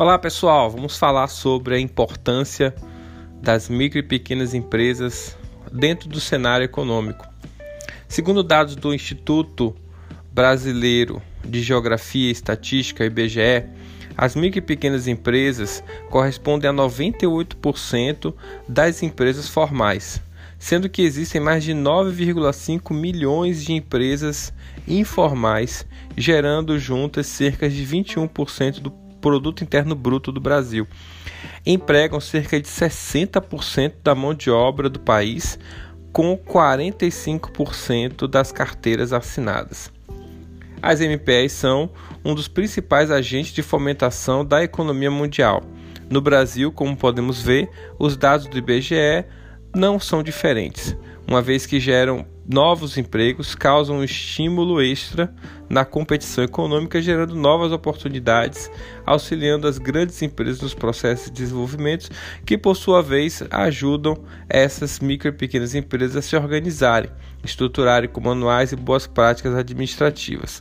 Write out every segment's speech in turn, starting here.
Olá pessoal, vamos falar sobre a importância das micro e pequenas empresas dentro do cenário econômico. Segundo dados do Instituto Brasileiro de Geografia e Estatística, IBGE, as micro e pequenas empresas correspondem a 98% das empresas formais, sendo que existem mais de 9,5 milhões de empresas informais, gerando juntas cerca de 21% do produto interno bruto do Brasil. Empregam cerca de 60% da mão de obra do país, com 45% das carteiras assinadas. As MPEs são um dos principais agentes de fomentação da economia mundial. No Brasil, como podemos ver, os dados do IBGE não são diferentes, uma vez que geram novos empregos, causam um estímulo extra na competição econômica, gerando novas oportunidades, auxiliando as grandes empresas nos processos de desenvolvimento, que por sua vez ajudam essas micro e pequenas empresas a se organizarem, estruturarem com manuais e boas práticas administrativas.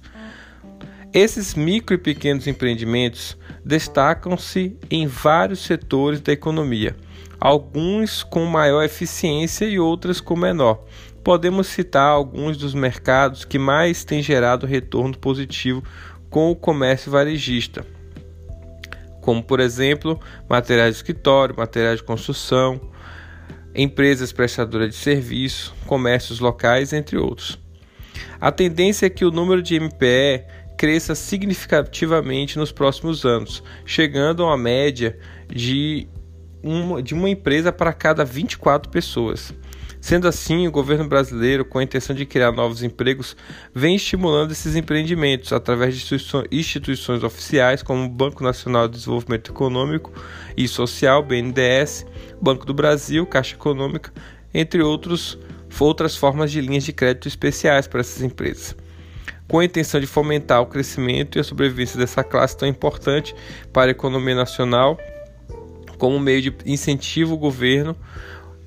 Esses micro e pequenos empreendimentos destacam-se em vários setores da economia, alguns com maior eficiência e outras com menor. Podemos citar alguns dos mercados que mais têm gerado retorno positivo com o comércio varejista, como por exemplo, materiais de escritório, materiais de construção, empresas prestadoras de serviço, comércios locais, entre outros. A tendência é que o número de MPE cresça significativamente nos próximos anos, chegando a uma média de uma, de uma empresa para cada 24 pessoas. Sendo assim, o governo brasileiro, com a intenção de criar novos empregos, vem estimulando esses empreendimentos através de instituições oficiais como o Banco Nacional de Desenvolvimento Econômico e Social, BNDES, Banco do Brasil, Caixa Econômica, entre outros, outras formas de linhas de crédito especiais para essas empresas com a intenção de fomentar o crescimento e a sobrevivência dessa classe tão importante para a economia nacional, como meio de incentivo o governo,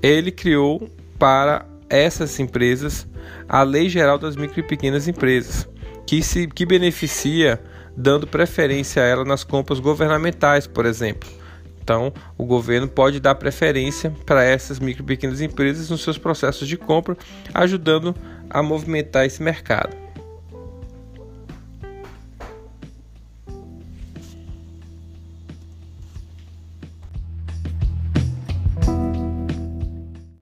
ele criou para essas empresas a Lei Geral das Micro e Pequenas Empresas, que se que beneficia dando preferência a ela nas compras governamentais, por exemplo. Então, o governo pode dar preferência para essas micro e pequenas empresas nos seus processos de compra, ajudando a movimentar esse mercado.